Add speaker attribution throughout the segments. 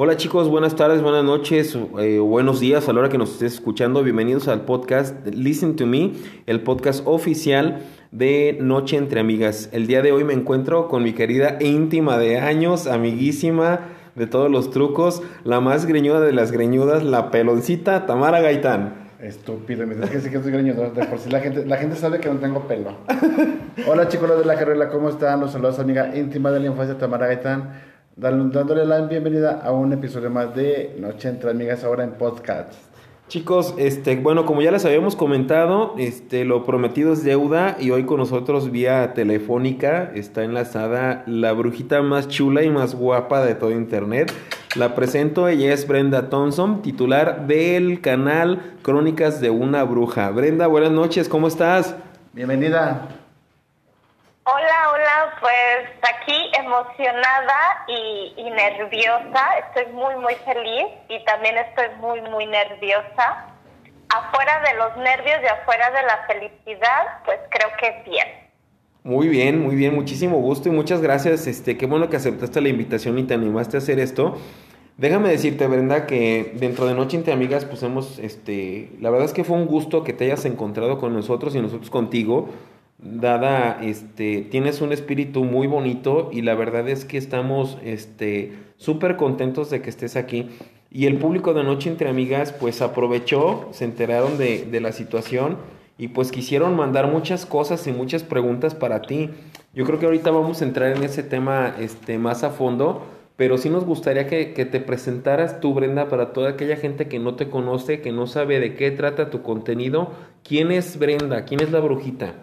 Speaker 1: Hola chicos, buenas tardes, buenas noches, eh, buenos días a la hora que nos estés escuchando. Bienvenidos al podcast Listen to Me, el podcast oficial de Noche entre Amigas. El día de hoy me encuentro con mi querida íntima de años, amiguísima de todos los trucos, la más greñuda de las greñudas, la peloncita Tamara Gaitán.
Speaker 2: Estúpido, me dices que sí que soy greñudo. De por sí la gente, la gente sabe que no tengo pelo. Hola chicos de la carrera, ¿cómo están? Los saludos amiga íntima de la infancia Tamara Gaitán dándole la bienvenida a un episodio más de Noche entre Amigas ahora en podcast.
Speaker 1: Chicos, este, bueno, como ya les habíamos comentado, este, lo prometido es deuda y hoy con nosotros vía telefónica está enlazada la brujita más chula y más guapa de todo internet. La presento, ella es Brenda Thompson, titular del canal Crónicas de una Bruja. Brenda, buenas noches, ¿cómo estás?
Speaker 2: Bienvenida.
Speaker 3: Pues aquí emocionada y, nerviosa. Estoy muy, muy feliz y también estoy muy, muy nerviosa. Afuera de los nervios y afuera de la felicidad, pues creo que es bien.
Speaker 1: Muy bien, muy bien, muchísimo gusto y muchas gracias. Este, qué bueno que aceptaste la invitación y te animaste a hacer esto. Déjame decirte, Brenda, que dentro de Noche entre Amigas, pues hemos, este, la verdad es que fue un gusto que te hayas encontrado con nosotros y nosotros contigo dada, este, tienes un espíritu muy bonito y la verdad es que estamos, este, súper contentos de que estés aquí. Y el público de Noche Entre Amigas, pues aprovechó, se enteraron de, de la situación y pues quisieron mandar muchas cosas y muchas preguntas para ti. Yo creo que ahorita vamos a entrar en ese tema, este, más a fondo. Pero sí nos gustaría que, que te presentaras tú, Brenda, para toda aquella gente que no te conoce, que no sabe de qué trata tu contenido. ¿Quién es Brenda? ¿Quién es la brujita?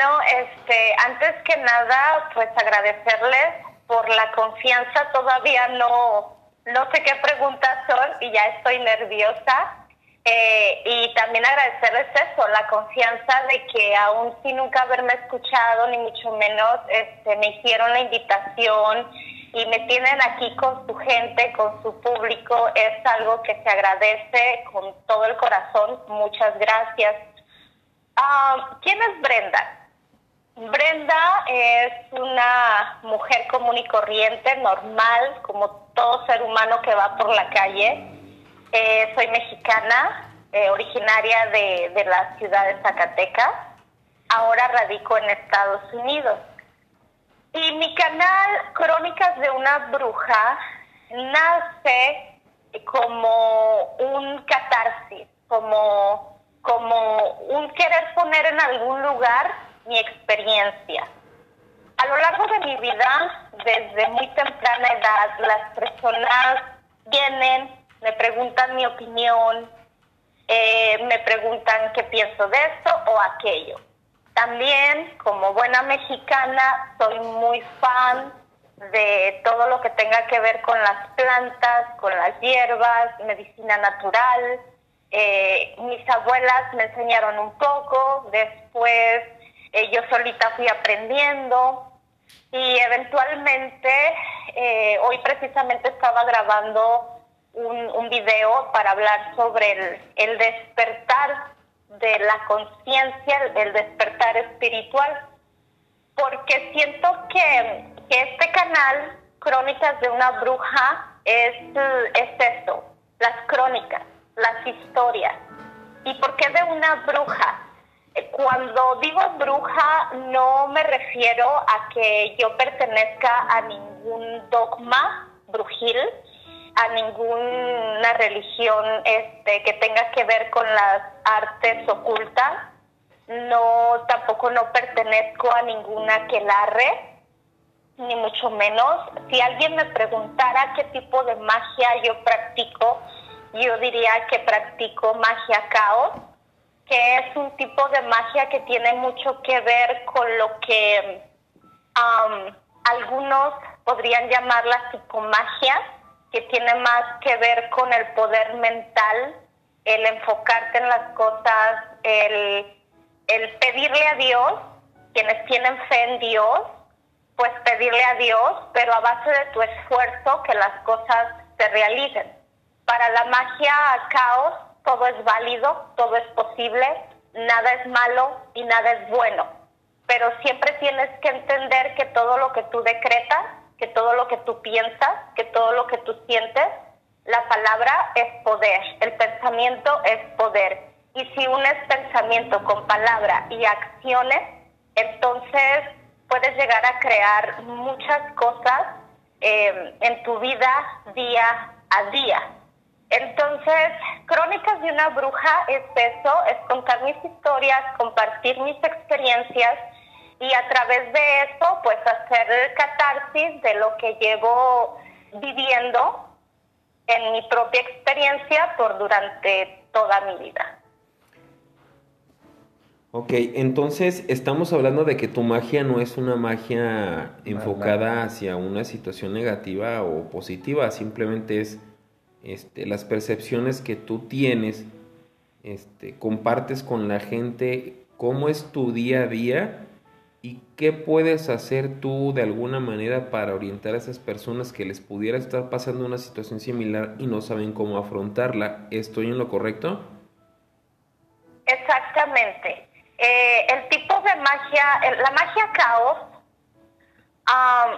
Speaker 3: Bueno, este, antes que nada, pues agradecerles por la confianza. Todavía no, no sé qué preguntas son y ya estoy nerviosa. Eh, y también agradecerles eso, la confianza de que aún sin nunca haberme escuchado, ni mucho menos, este, me hicieron la invitación y me tienen aquí con su gente, con su público. Es algo que se agradece con todo el corazón. Muchas gracias. Ah, ¿Quién es Brenda? Brenda es una mujer común y corriente, normal, como todo ser humano que va por la calle. Eh, soy mexicana, eh, originaria de, de la ciudad de Zacatecas. Ahora radico en Estados Unidos. Y mi canal Crónicas de una Bruja nace como un catarsis, como como un querer poner en algún lugar mi experiencia. A lo largo de mi vida, desde muy temprana edad, las personas vienen, me preguntan mi opinión, eh, me preguntan qué pienso de esto o aquello. También, como buena mexicana, soy muy fan de todo lo que tenga que ver con las plantas, con las hierbas, medicina natural, eh, mis abuelas me enseñaron un poco, después eh, yo solita fui aprendiendo y eventualmente eh, hoy precisamente estaba grabando un, video para hablar sobre el, el despertar de la conciencia, el despertar espiritual, porque siento que, que, este canal, Crónicas de una Bruja, es, es eso, las crónicas las historias. ¿Y por qué de una bruja? Cuando digo bruja no me refiero a que yo pertenezca a ningún dogma brujil, a ninguna religión este, que tenga que ver con las artes ocultas. No, tampoco no pertenezco a ninguna quelarre, ni mucho menos. Si alguien me preguntara qué tipo de magia yo practico, yo diría que practico magia caos, que es un tipo de magia que tiene mucho que ver con lo que algunos podrían llamar la psicomagia, que tiene más que ver con el poder mental, el enfocarte en las cosas, el, el pedirle a Dios, quienes tienen fe en Dios, pues pedirle a Dios, pero a base de tu esfuerzo que las cosas se realicen. Para la magia caos todo es válido, todo es posible, nada es malo y nada es bueno. Pero siempre tienes que entender que todo lo que tú decretas, que todo lo que tú piensas, que todo lo que tú sientes. La palabra es poder, el pensamiento es poder. Y si unes pensamiento con palabra y acciones, entonces puedes llegar a crear muchas cosas eh, en tu vida día a día. Entonces, Crónicas de una bruja es eso, es contar mis historias, compartir mis experiencias y a través de eso, pues hacer catarsis de lo que llevo viviendo en mi propia experiencia por durante toda mi vida.
Speaker 1: Ok, entonces estamos hablando de que tu magia no es una magia enfocada hacia una situación negativa o positiva, simplemente es este, las percepciones que tú tienes, este, compartes con la gente cómo es tu día a día y qué puedes hacer tú de alguna manera para orientar a esas personas que les pudiera estar pasando una situación similar y no saben cómo afrontarla. ¿Estoy en lo correcto?
Speaker 3: Exactamente. Eh, el tipo de magia, la magia caos,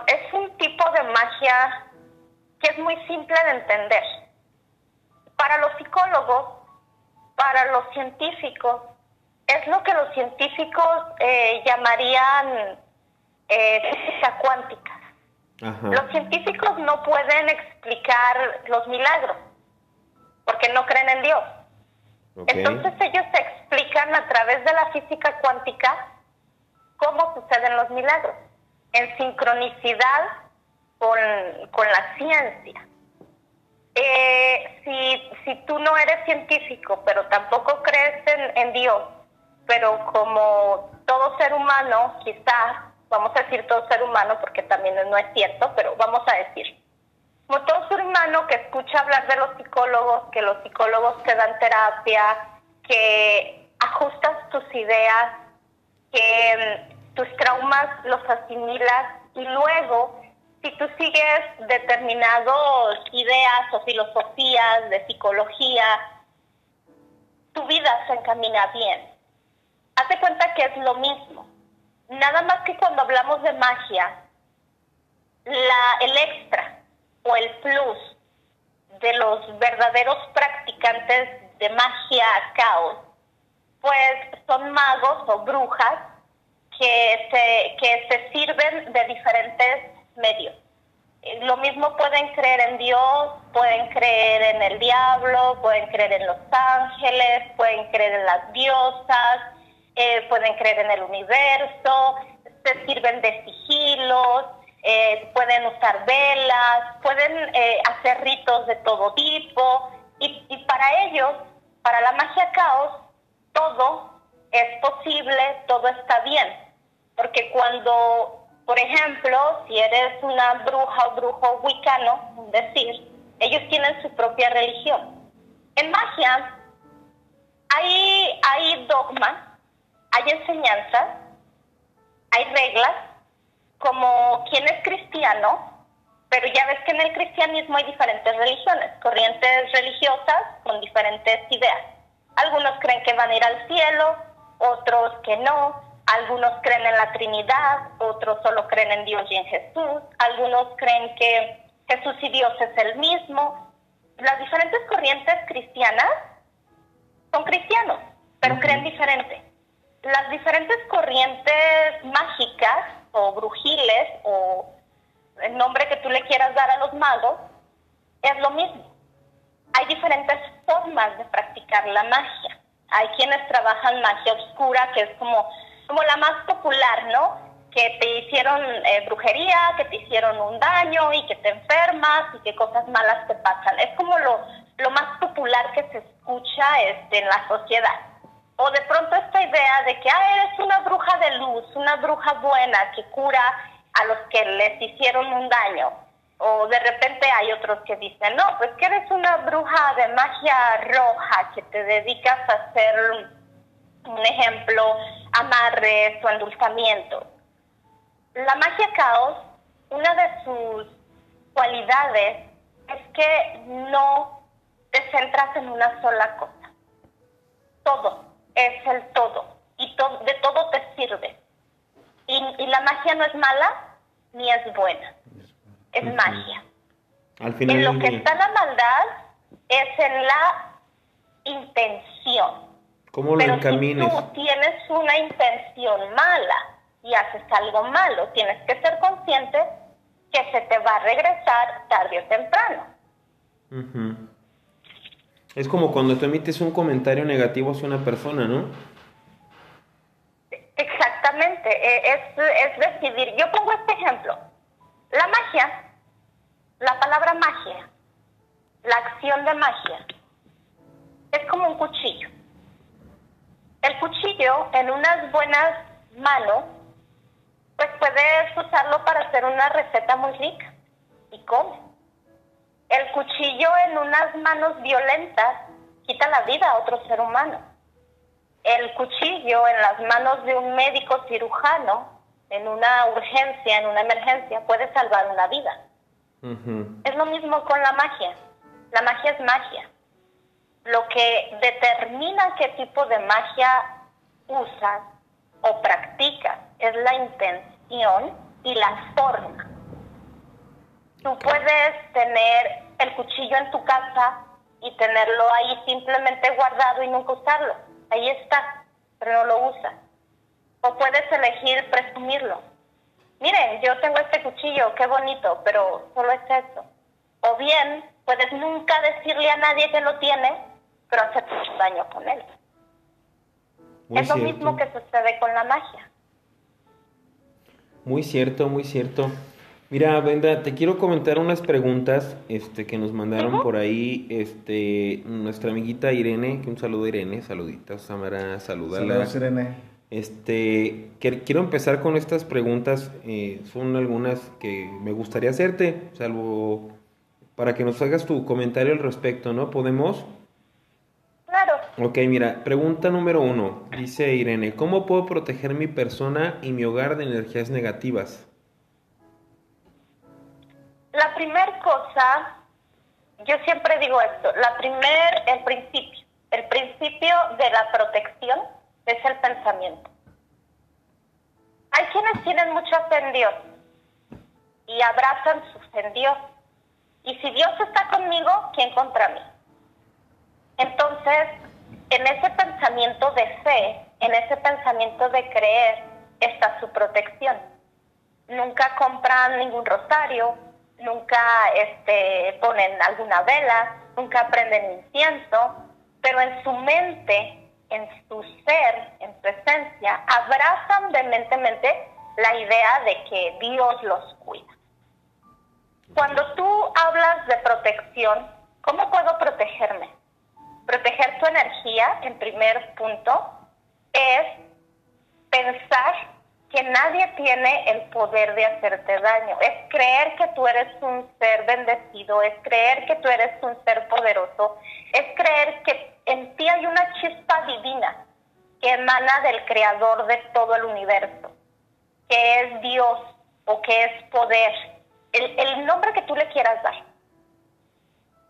Speaker 3: es un tipo de magia que es muy simple de entender. Para los psicólogos, para los científicos, es lo que los científicos eh, llamarían eh, física cuántica. Los científicos no pueden explicar los milagros porque no creen en Dios. Entonces ellos explican a través de la física cuántica cómo suceden los milagros, en sincronicidad con, la ciencia. Eh, si, si tú no eres científico, pero tampoco crees en, en Dios, pero como todo ser humano, quizás, vamos a decir todo ser humano porque también no es cierto, pero vamos a decir, como todo ser humano que escucha hablar de los psicólogos, que los psicólogos te dan terapia, que ajustas tus ideas, que mm, tus traumas los asimilas y luego, si tú sigues determinadas ideas o filosofías de psicología, tu vida se encamina bien. Hazte cuenta que es lo mismo. Nada más que cuando hablamos de magia, la, el extra o el plus de los verdaderos practicantes de magia caos, pues son magos o brujas que se, que se sirven de diferentes medios. Eh, lo mismo pueden creer en Dios, pueden creer en el diablo, pueden creer en los ángeles, pueden creer en las diosas, eh, pueden creer en el universo, se sirven de sigilos, eh, pueden usar velas, pueden hacer ritos de todo tipo y para ellos, para la magia caos, todo es posible, todo está bien. Porque cuando, por ejemplo, si eres una bruja o brujo wicano, decir, ellos tienen su propia religión. En magia hay, hay dogmas, hay enseñanzas, hay reglas como quien es cristiano, pero ya ves que en el cristianismo hay diferentes religiones, corrientes religiosas con diferentes ideas. Algunos creen que van a ir al cielo, otros que no, algunos creen en la Trinidad, otros solo creen en Dios y en Jesús, algunos creen que Jesús y Dios es el mismo. Las diferentes corrientes cristianas son cristianos, pero creen diferente. Las diferentes corrientes mágicas o brujiles o el nombre que tú le quieras dar a los magos, es lo mismo. Hay diferentes formas de practicar la magia. Hay quienes trabajan magia oscura, que es como, como la más popular, ¿no? Que te hicieron eh, brujería, que te hicieron un daño y que te enfermas y que cosas malas te pasan. Es como lo, lo más popular que se escucha este, en la sociedad o de pronto esta idea de que ah, eres una bruja de luz, una bruja buena que cura a los que les hicieron un daño. O de repente hay otros que dicen, no, pues que eres una bruja de magia roja que te dedicas a hacer, un ejemplo, amarres o endulzamiento. La magia caos, una de sus cualidades es que no te centras en una sola cosa. Todo, es el todo y de todo te sirve. Y, la magia no es mala ni es buena. es magia.
Speaker 1: Al final
Speaker 3: En lo que
Speaker 1: día.
Speaker 3: está la maldad es en la intención.
Speaker 1: ¿Cómo lo
Speaker 3: Pero
Speaker 1: encamines?
Speaker 3: si tú tienes una intención mala y haces algo malo, tienes que ser consciente que se te va a regresar tarde o temprano.
Speaker 1: Ujú. Es como cuando tú emites un comentario negativo hacia una persona, ¿no?
Speaker 3: Exactamente, eh, es, es decidir. Yo pongo este ejemplo. La magia, la palabra magia, la acción de magia, es como un cuchillo. El cuchillo en unas buenas manos, pues puedes usarlo para hacer una receta muy rica y come. El cuchillo en unas manos violentas quita la vida a otro ser humano el cuchillo en las manos de un médico cirujano en una urgencia, en una emergencia, puede salvar una vida. Es lo mismo con la magia. La magia es magia. Lo que determina qué tipo de magia usas o practicas es la intención y la forma. Tú puedes tener el cuchillo en tu casa y tenerlo ahí simplemente guardado y nunca usarlo. Ahí está, pero no lo usas. O puedes elegir presumirlo. Miren, yo tengo este cuchillo, qué bonito, pero solo es eso. O bien, puedes nunca decirle a nadie que lo tiene, pero hacer mucho daño con él.
Speaker 1: Muy
Speaker 3: es lo mismo que sucede con la magia.
Speaker 1: Muy cierto, muy cierto. Mira, Brenda, te quiero comentar unas preguntas este, que nos mandaron por ahí este, nuestra amiguita Irene, que un saludo Irene, saluditos, Samara, salúdala.
Speaker 2: Saludos, Irene.
Speaker 1: Este, que- quiero empezar con estas preguntas, eh, son algunas que me gustaría hacerte, salvo para que nos hagas tu comentario al respecto, ¿no? ¿Podemos? Ok, mira, pregunta número uno, dice Irene, ¿cómo puedo proteger mi persona y mi hogar de energías negativas?
Speaker 3: la primera cosa, yo siempre digo esto, la primer, el principio, el principio de la protección es el pensamiento. Hay quienes tienen mucha fe en Dios y abrazan su fe en Dios. Y si Dios está conmigo, ¿quién contra mí? Entonces, en ese pensamiento de fe, en ese pensamiento de creer, está su protección. Nunca compran ningún rosario, nunca este, ponen alguna vela, nunca prenden incienso, pero en su mente, en su ser, en su esencia, abrazan vehementemente la idea de que Dios los cuida. Cuando tú hablas de protección, ¿cómo puedo protegerme? Proteger tu energía, en primer punto, es pensar que nadie tiene el poder de hacerte daño. Es creer que tú eres un ser bendecido, es creer que tú eres un ser poderoso, es creer que en ti hay una chispa divina que emana del creador de todo el universo, que es Dios o que es poder, el, el nombre que tú le quieras dar.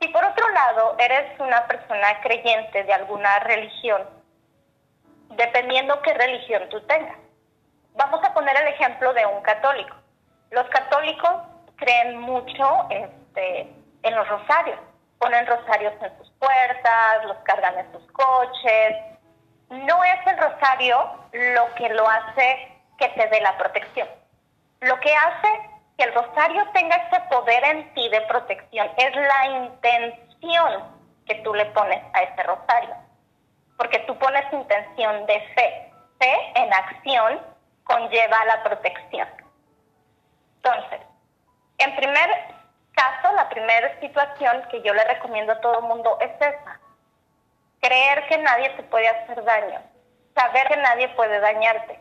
Speaker 3: Si por otro lado eres una persona creyente de alguna religión, dependiendo qué religión tú tengas. Vamos a poner el ejemplo de un católico. Los católicos creen mucho este, en los rosarios. Ponen rosarios en sus puertas, los cargan en sus coches. No es el rosario lo que lo hace que te dé la protección. Lo que hace que el rosario tenga ese poder en ti de protección es la intención que tú le pones a ese rosario. Porque tú pones intención de fe. Fe en acción conlleva la protección. Entonces, en primer caso, la primera situación que yo le recomiendo a todo el mundo es esa. Creer que nadie te puede hacer daño. Saber que nadie puede dañarte.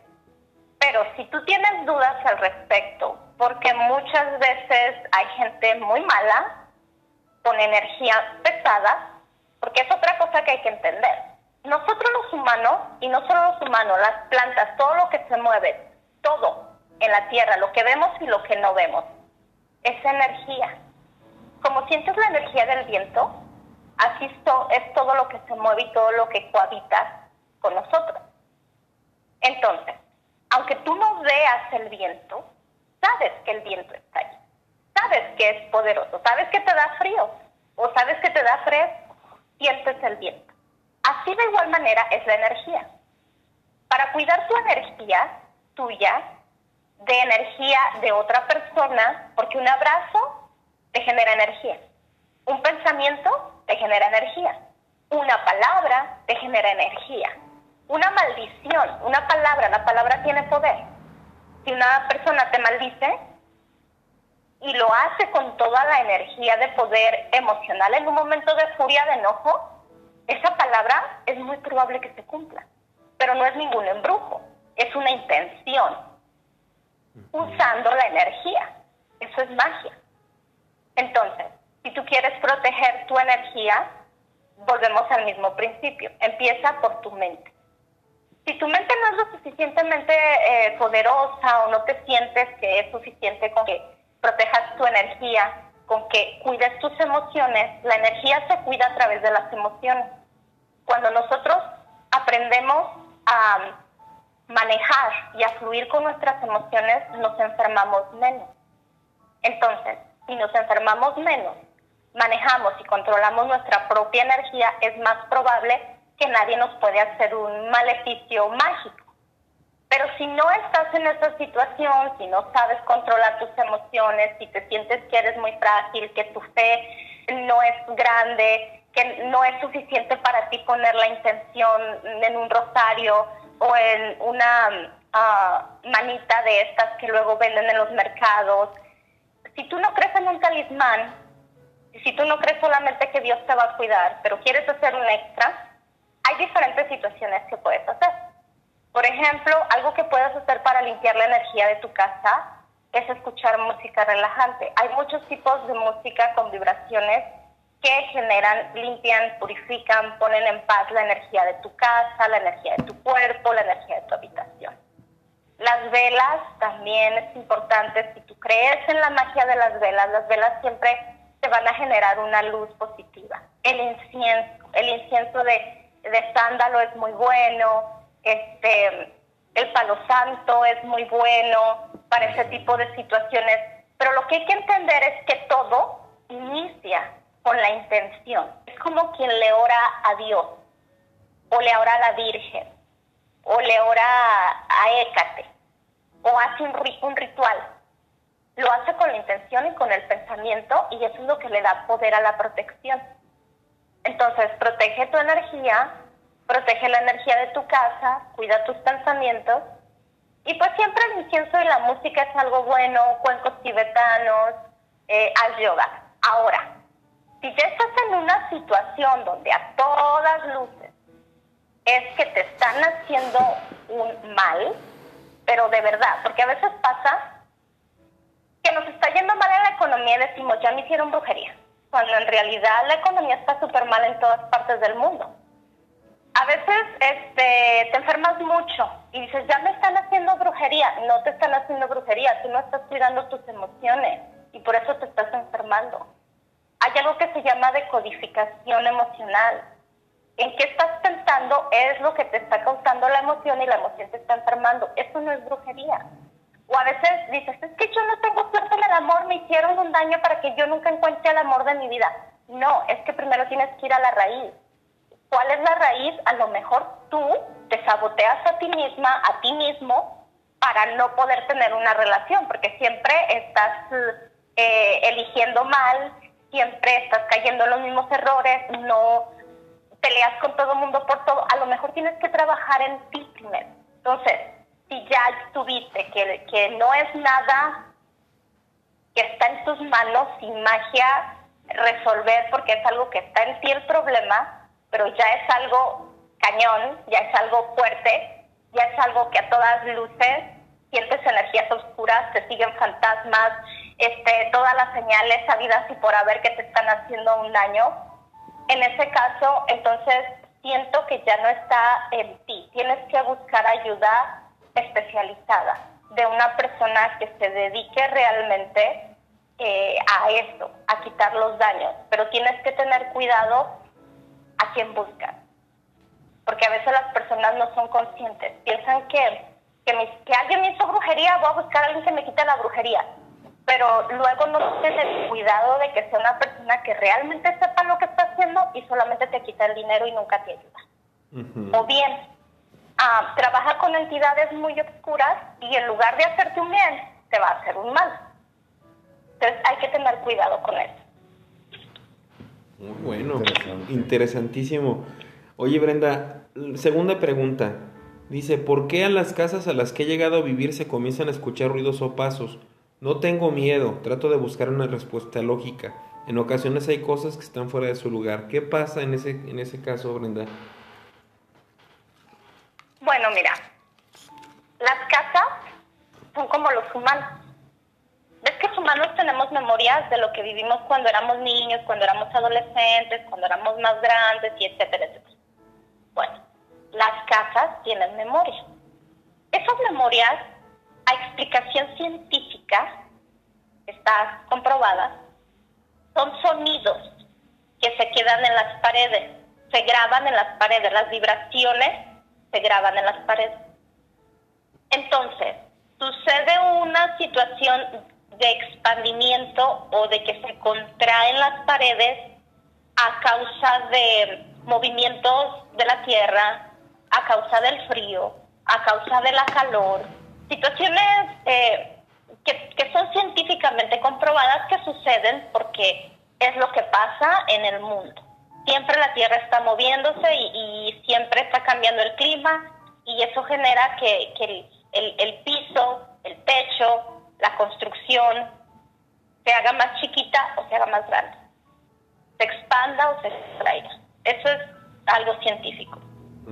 Speaker 3: Pero si tú tienes dudas al respecto, porque muchas veces hay gente muy mala, con energía pesada, porque es otra cosa que hay que entender. Nosotros los humanos, y no solo los humanos, las plantas, todo lo que se mueve, todo en la tierra, lo que vemos y lo que no vemos, es energía. Como sientes la energía del viento, así es todo lo que se mueve y todo lo que cohabita con nosotros. Entonces, aunque tú no veas el viento, sabes que el viento está ahí. Sabes que es poderoso. ¿Sabes que te da frío? ¿O sabes que te da fresco? Sientes el viento. Así de igual manera es la energía. Para cuidar tu energía tuya, de energía de otra persona, porque un abrazo te genera energía, un pensamiento te genera energía, una palabra te genera energía, una maldición, una palabra, la palabra tiene poder. Si una persona te maldice y lo hace con toda la energía de poder emocional en un momento de furia, de enojo, esa palabra es muy probable que se cumpla, pero no es ningún embrujo, es una intención, usando la energía. Eso es magia. Entonces, si tú quieres proteger tu energía, volvemos al mismo principio. Empieza por tu mente. Si tu mente no es lo suficientemente eh, poderosa o no te sientes que es suficiente con que protejas tu energía, con que cuides tus emociones, la energía se cuida a través de las emociones. Cuando nosotros aprendemos a manejar y a fluir con nuestras emociones, nos enfermamos menos. Entonces, si nos enfermamos menos, manejamos y controlamos nuestra propia energía, es más probable que nadie nos puede hacer un maleficio mágico. Pero si no estás en esa situación, si no sabes controlar tus emociones, si te sientes que eres muy frágil, que tu fe no es grande, que no es suficiente para ti poner la intención en un rosario o en una ah, manita de estas que luego venden en los mercados, si tú no crees en un talismán, si tú no crees solamente que Dios te va a cuidar, pero quieres hacer un extra, hay diferentes situaciones que puedes hacer. Por ejemplo, algo que puedes hacer para limpiar la energía de tu casa es escuchar música relajante. Hay muchos tipos de música con vibraciones que generan, limpian, purifican, ponen en paz la energía de tu casa, la energía de tu cuerpo, la energía de tu habitación. Las velas también es importante, si tú crees en la magia de las velas, las velas siempre te van a generar una luz positiva. El incienso, el incienso de, de sándalo es muy bueno, este, el palo santo es muy bueno para ese tipo de situaciones, pero lo que hay que entender es que todo inicia con la intención. Es como quien le ora a Dios, o le ora a la Virgen, o le ora a Écate, o hace un, un ritual. Lo hace con la intención y con el pensamiento, y eso es lo que le da poder a la protección. Entonces, protege tu energía, protege la energía de tu casa, cuida tus pensamientos, y pues siempre el incienso y la música es algo bueno, cuencos tibetanos, eh, yoga. Ahora, si ya estás en una situación donde a todas luces es que te están haciendo un mal, pero de verdad, porque a veces pasa que nos está yendo mal en la economía y decimos, ya me hicieron brujería, cuando en realidad la economía está súper mal en todas partes del mundo. A veces este, te enfermas mucho y dices, ya me están haciendo brujería. No te están haciendo brujería, tú no estás cuidando tus emociones y por eso te estás enfermando hay algo que se llama decodificación emocional. En qué estás pensando es lo que te está causando la emoción y la emoción te está enfermando. Eso no es brujería. O a veces dices, es que yo no tengo suerte en el amor, me hicieron un daño para que yo nunca encuentre el amor de mi vida. No, es que primero tienes que ir a la raíz. ¿Cuál es la raíz? A lo mejor tú te saboteas a ti misma, a ti mismo, para no poder tener una relación, porque siempre estás eh, eligiendo mal, siempre estás cayendo en los mismos errores, no peleas con todo el mundo por todo, a lo mejor tienes que trabajar en ti primero. Entonces, si ya tuviste que, que no es nada que está en tus manos, sin magia, resolver, porque es algo que está en ti el problema, pero ya es algo cañón, ya es algo fuerte, ya es algo que a todas luces sientes energías oscuras, te siguen fantasmas, este, todas las señales sabidas y por haber que te están haciendo un daño, en ese caso, entonces siento que ya no está en ti. Tienes que buscar ayuda especializada de una persona que se dedique realmente eh, a esto, a quitar los daños. Pero tienes que tener cuidado a quién buscas. Porque a veces las personas no son conscientes. Piensan que, que, que alguien me hizo brujería, voy a buscar a alguien que me quite la brujería pero luego no tienes cuidado de que sea una persona que realmente sepa lo que está haciendo y solamente te quita el dinero y nunca te ayuda. O bien, ah, trabaja con entidades muy oscuras y en lugar de hacerte un bien, te va a hacer un mal. Entonces hay que tener cuidado con eso.
Speaker 1: Muy bueno, interesantísimo. Oye Brenda, segunda pregunta. Dice, ¿por qué a las casas a las que he llegado a vivir se comienzan a escuchar ruidos o pasos? No tengo miedo, trato de buscar una respuesta lógica. En ocasiones hay cosas que están fuera de su lugar. ¿Qué pasa en ese, en ese caso, Brenda?
Speaker 3: Bueno, mira, las casas son como los humanos. ¿Ves que los humanos tenemos memorias de lo que vivimos cuando éramos niños, cuando éramos adolescentes, cuando éramos más grandes y etcétera, etcétera? Bueno, las casas tienen memoria. Esas memorias a explicación científica, está comprobada, son sonidos que se quedan en las paredes, se graban en las paredes, las vibraciones se graban en las paredes. Entonces, sucede una situación de expandimiento o de que se contraen las paredes a causa de movimientos de la Tierra, a causa del frío, a causa de la calor, situaciones eh, que, son científicamente comprobadas que suceden porque es lo que pasa en el mundo. Siempre la Tierra está moviéndose y, siempre está cambiando el clima y eso genera que, el, el, piso, el techo, la construcción se haga más chiquita o se haga más grande, se expanda o se extraiga. Eso es algo científico.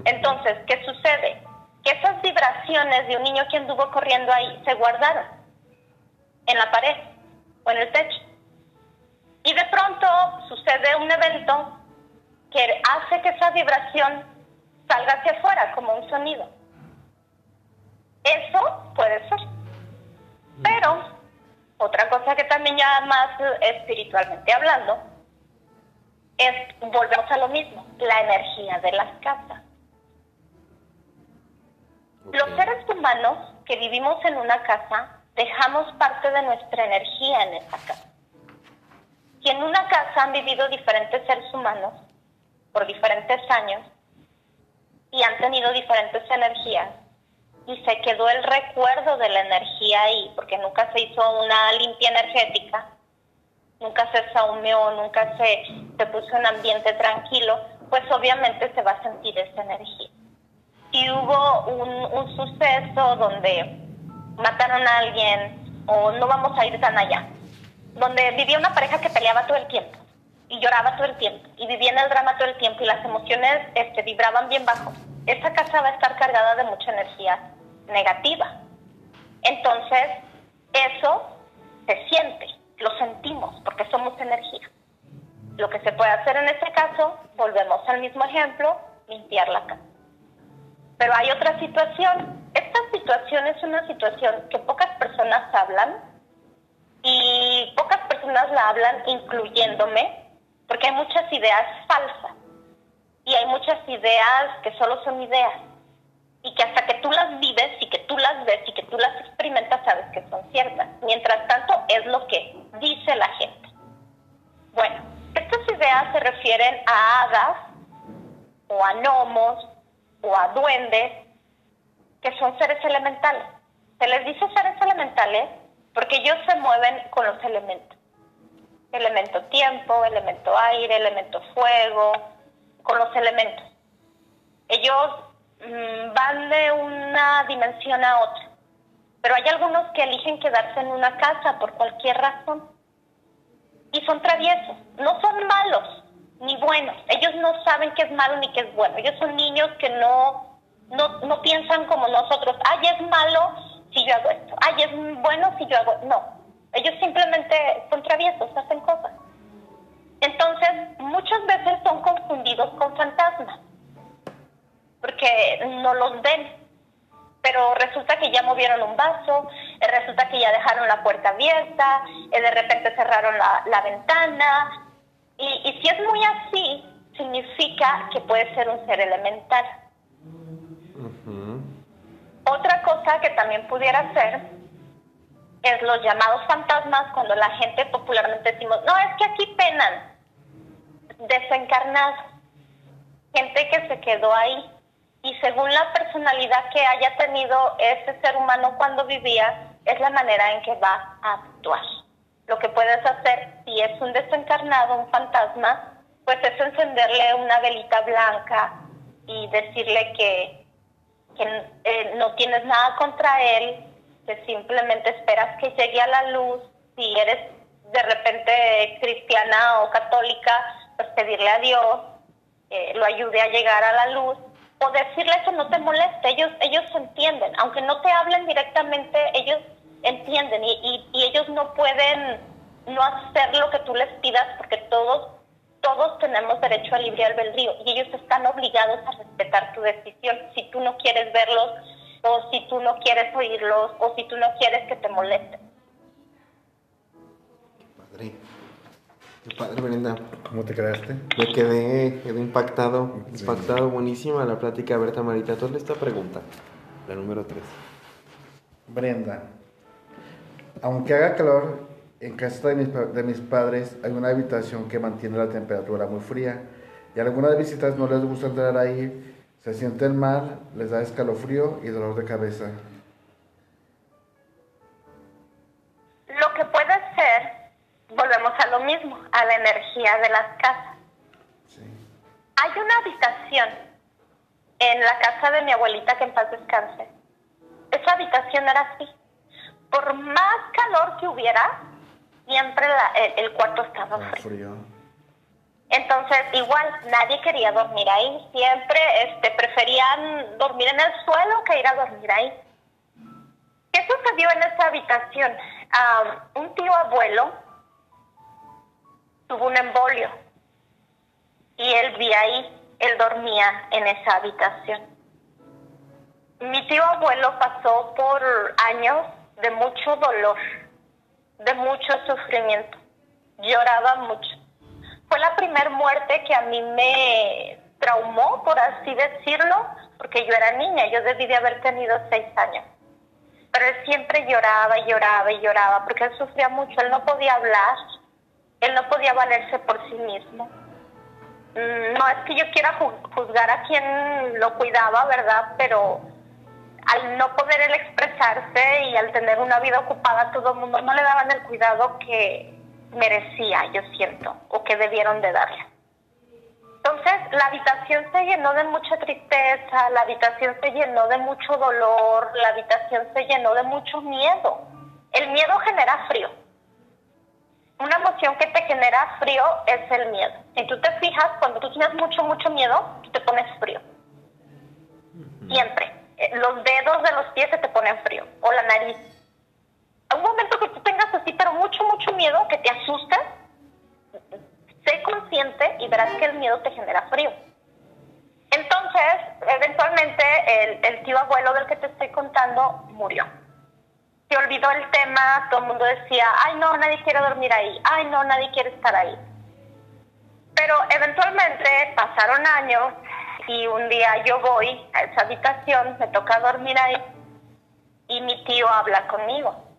Speaker 3: Entonces, ¿qué sucede? que esas vibraciones de un niño que anduvo corriendo ahí se guardaron en la pared o en el techo. Y de pronto sucede un evento que hace que esa vibración salga hacia afuera como un sonido. Eso puede ser. Pero otra cosa que también ya más espiritualmente hablando es volvemos a lo mismo, la energía de las casas. Los seres humanos que vivimos en una casa dejamos parte de nuestra energía en esa casa. Si en una casa han vivido diferentes seres humanos por diferentes años y han tenido diferentes energías. Y se quedó el recuerdo de la energía ahí, porque nunca se hizo una limpia energética, nunca se saumeó, nunca se, se puso un ambiente tranquilo, pues obviamente se va a sentir esa energía. Si hubo un, suceso donde mataron a alguien o no vamos a ir tan allá, donde vivía una pareja que peleaba todo el tiempo y lloraba todo el tiempo y vivía en el drama todo el tiempo y las emociones este, vibraban bien bajo, esa casa va a estar cargada de mucha energía negativa. Entonces, eso se siente, lo sentimos porque somos energía. Lo que se puede hacer en este caso, volvemos al mismo ejemplo, limpiar la casa. Pero hay otra situación. Esta situación es una situación que pocas personas hablan y pocas personas la hablan incluyéndome porque hay muchas ideas falsas y hay muchas ideas que solo son ideas y que hasta que tú las vives y que tú las ves y que tú las experimentas sabes que son ciertas. Mientras tanto es lo que dice la gente. Bueno, estas ideas se refieren a hadas o a gnomos o a duendes, que son seres elementales. Se les dice seres elementales porque ellos se mueven con los elementos. Elemento tiempo, elemento aire, elemento fuego, con los elementos. Ellos mm, van de una dimensión a otra. Pero hay algunos que eligen quedarse en una casa por cualquier razón. Y son traviesos. No son malos, ni buenos. Ellos no saben qué es malo ni qué es bueno. Ellos son niños que no, no, no piensan como nosotros. Ay, es malo si yo hago esto. Ay, es bueno si yo hago... No. Ellos simplemente son traviesos, hacen cosas. Entonces, muchas veces son confundidos con fantasmas. Porque no los ven. Pero resulta que ya movieron un vaso, eh, resulta que ya dejaron la puerta abierta, eh, de repente cerraron la, la ventana, y, si es muy así, significa que puede ser un ser elemental. Otra cosa que también pudiera ser es los llamados fantasmas, cuando la gente popularmente decimos, no, es que aquí penan, desencarnados, gente que se quedó ahí. Y según la personalidad que haya tenido ese ser humano cuando vivía, es la manera en que va a actuar. Lo que puedes hacer si es un desencarnado, un fantasma, pues es encenderle una velita blanca y decirle que, que eh, no tienes nada contra él, simplemente esperas que llegue a la luz. Si eres de repente cristiana o católica, pues pedirle a Dios eh, lo ayude a llegar a la luz o decirle que no te moleste. Ellos, ellos entienden, aunque no te hablen directamente, ellos entienden y, y, ellos no pueden no hacer lo que tú les pidas porque todos todos tenemos derecho a libre albedrío y ellos están obligados a respetar tu decisión. Si tú no quieres verlos o si tú no quieres oírlos o si tú no quieres que te molesten.
Speaker 1: Padre. Qué padre, Brenda.
Speaker 2: ¿Cómo te quedaste?
Speaker 1: Me quedé, quedé impactado, impactado, buenísima la plática. A ver, Tamarita, tú esta pregunta, la número 3.
Speaker 2: Brenda, aunque haga calor, en casa de mis, de mis padres hay una habitación que mantiene la temperatura muy fría y a algunas visitas no les gusta entrar ahí, se sienten mal, les da escalofrío y dolor de cabeza.
Speaker 3: Lo que puede ser, volvemos a lo mismo, a la energía de las casas.
Speaker 2: Sí.
Speaker 3: Hay una habitación en la casa de mi abuelita que en paz descanse. Esa habitación era así. Por más calor que hubiera, siempre el, cuarto estaba
Speaker 2: Ah, frío.
Speaker 3: Entonces, igual, nadie quería dormir ahí. Siempre este, preferían dormir en el suelo que ir a dormir ahí. ¿Qué sucedió en esa habitación? Ah, un tío abuelo tuvo un embolio y él vivía ahí, él dormía en esa habitación. Mi tío abuelo pasó por años de mucho dolor, de mucho sufrimiento, lloraba mucho. Fue la primera muerte que a mí me traumó, por así decirlo, porque yo era niña, yo debí de haber tenido seis años. Pero él siempre lloraba y lloraba y lloraba, porque él sufría mucho, él no podía hablar, él no podía valerse por sí mismo. Mm, No es que yo quiera ju- juzgar a quien lo cuidaba, ¿verdad? Pero al no poder él expresarse y al tener una vida ocupada, todo el mundo no le daban el cuidado que merecía, yo siento, o que debieron de darle. Entonces, la habitación se llenó de mucha tristeza, la habitación se llenó de mucho dolor, la habitación se llenó de mucho miedo. El miedo genera frío. Una emoción que te genera frío es el miedo. Si tú te fijas, cuando tú tienes mucho, mucho miedo, tú te pones frío. Siempre. Eh, Los dedos de los pies se te ponen frío. O la nariz. Un momento que tú tengas así, pero mucho, mucho miedo, que te asustes, sé consciente y verás que el miedo te genera frío. Entonces, eventualmente, el, el tío abuelo del que te estoy contando murió. Se olvidó el tema, todo el mundo decía, ay no, nadie quiere dormir ahí, ay no, nadie quiere estar ahí. Pero eventualmente pasaron años y un día yo voy a esa habitación, me toca dormir ahí y mi tío habla conmigo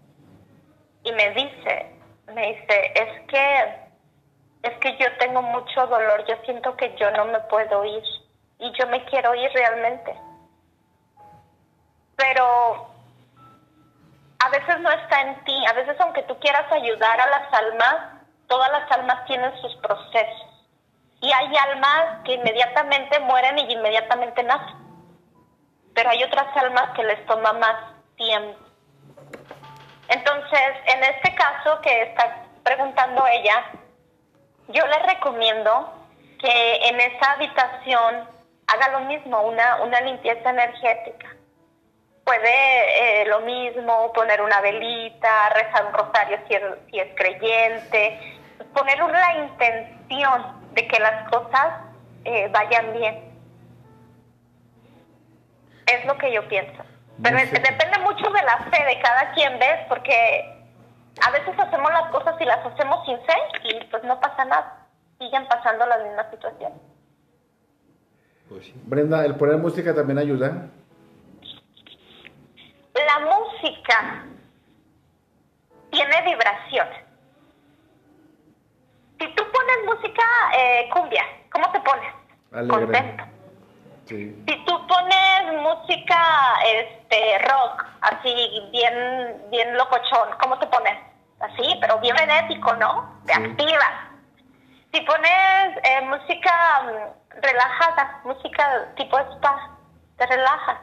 Speaker 3: y me dice, me dice, es que, es que yo tengo mucho dolor, yo siento que yo no me puedo ir y yo me quiero ir realmente. Pero a veces no está en ti, a veces aunque tú quieras ayudar a las almas, todas las almas tienen sus procesos. Y hay almas que inmediatamente mueren y inmediatamente nacen. Pero hay otras almas que les toma más tiempo. Entonces, en este caso que está preguntando ella, yo le recomiendo que en esa habitación haga lo mismo, una, una limpieza energética. Puede eh, lo mismo, poner una velita, rezar un rosario si es, si es creyente, poner la intención de que las cosas eh, vayan bien. Es lo que yo pienso. Pero depende mucho de la fe de cada quien, ¿ves? Porque a veces hacemos las cosas y las hacemos sin fe y pues no pasa nada. Siguen pasando las mismas situaciones.
Speaker 1: Pues sí.
Speaker 2: Brenda, ¿el poner música también ayuda?
Speaker 3: La música tiene vibraciones. Si tú pones música eh, cumbia, ¿cómo te pones?
Speaker 2: Alegre.
Speaker 3: Contento.
Speaker 2: Sí.
Speaker 3: Si tú pones música este rock, así bien bien locochón, ¿cómo te pones? Así, pero bien frenético, ¿no? Te
Speaker 2: Sí.
Speaker 3: activas. Si pones eh, música mm, relajada, música tipo spa, te relajas.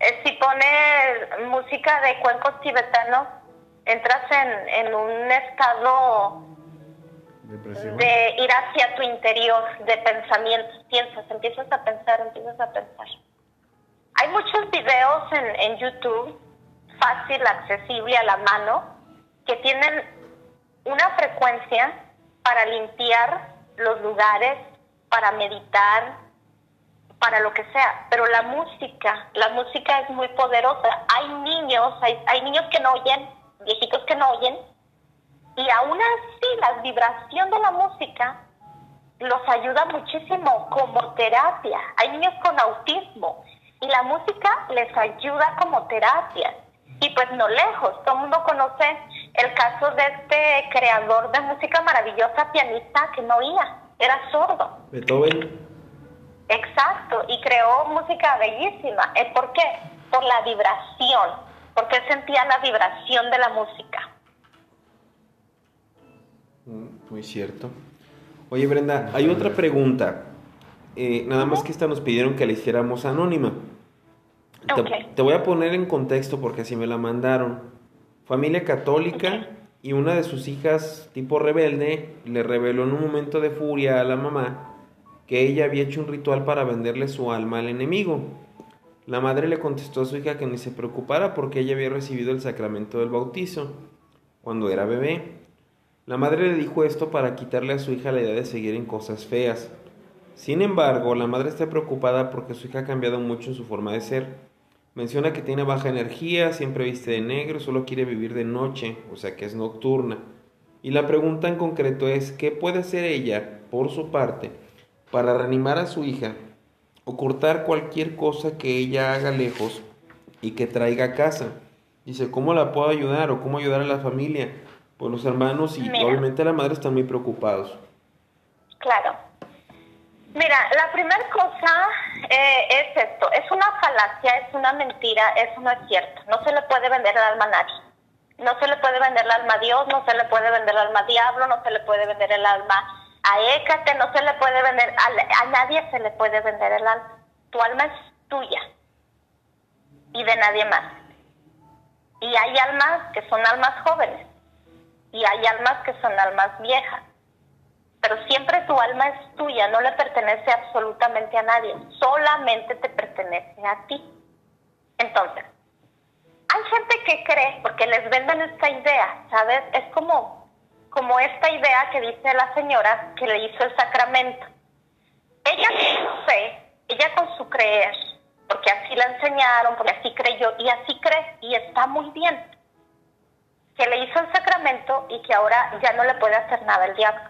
Speaker 3: Eh, si pones música de cuencos tibetanos, entras en, en un estado De ir hacia tu interior, de pensamientos, piensas, empiezas a pensar, empiezas a pensar. Hay muchos videos en, en YouTube, fácil, accesible a la mano, que tienen una frecuencia para limpiar los lugares, para meditar, para lo que sea. Pero la música, la música es muy poderosa. Hay niños, hay, hay niños que no oyen, viejitos que no oyen, y aún así la vibración de la música los ayuda muchísimo como terapia. Hay niños con autismo y la música les ayuda como terapia. Y pues no lejos, todo el mundo conoce el caso de este creador de música maravillosa, pianista, que no oía, era sordo.
Speaker 1: Beethoven.
Speaker 3: Exacto, y creó música bellísima. ¿Eh, ¿Por qué? Por la vibración, porque él sentía la vibración de la música.
Speaker 1: Muy cierto. Oye, Brenda, hay otra pregunta. Eh, nada más que esta nos pidieron que la hiciéramos anónima. Te,
Speaker 3: Ok.
Speaker 1: te voy a poner en contexto porque así me la mandaron. Familia católica y una de sus hijas, tipo rebelde, le reveló en un momento de furia a la mamá que ella había hecho un ritual para venderle su alma al enemigo. La madre le contestó a su hija que ni se preocupara porque ella había recibido el sacramento del bautizo cuando era bebé. La madre le dijo esto para quitarle a su hija la idea de seguir en cosas feas. Sin embargo, la madre está preocupada porque su hija ha cambiado mucho en su forma de ser. Menciona que tiene baja energía, siempre viste de negro, solo quiere vivir de noche, o sea que es nocturna. Y la pregunta en concreto es, ¿qué puede hacer ella, por su parte, para reanimar a su hija o cortar cualquier cosa que ella haga lejos y que traiga a casa? Dice, ¿cómo la puedo ayudar o cómo ayudar a la familia? Pues los hermanos y
Speaker 3: Mira.
Speaker 1: obviamente la madre están muy preocupados.
Speaker 3: Claro. Mira, la primera cosa eh, es esto, es una falacia, es una mentira, eso no es cierto. No se le puede vender el alma a nadie. No se le puede vender el alma a Dios, no se le puede vender el alma a diablo, no se le puede vender el alma a Écate, no se le puede vender, a, a nadie se le puede vender el alma. Tu alma es tuya y de nadie más. Y hay almas que son almas jóvenes y hay almas que son almas viejas pero siempre tu alma es tuya, no le pertenece absolutamente a nadie, solamente te pertenece a ti. Entonces, hay gente que cree, porque les venden esta idea, ¿sabes? Es como, como esta idea que dice la señora que le hizo el sacramento. Ella con fe, ella con su creer, porque así la enseñaron, porque así creyó, y así cree, y está muy bien. Que le hizo el sacramento y que ahora ya no le puede hacer nada el diablo.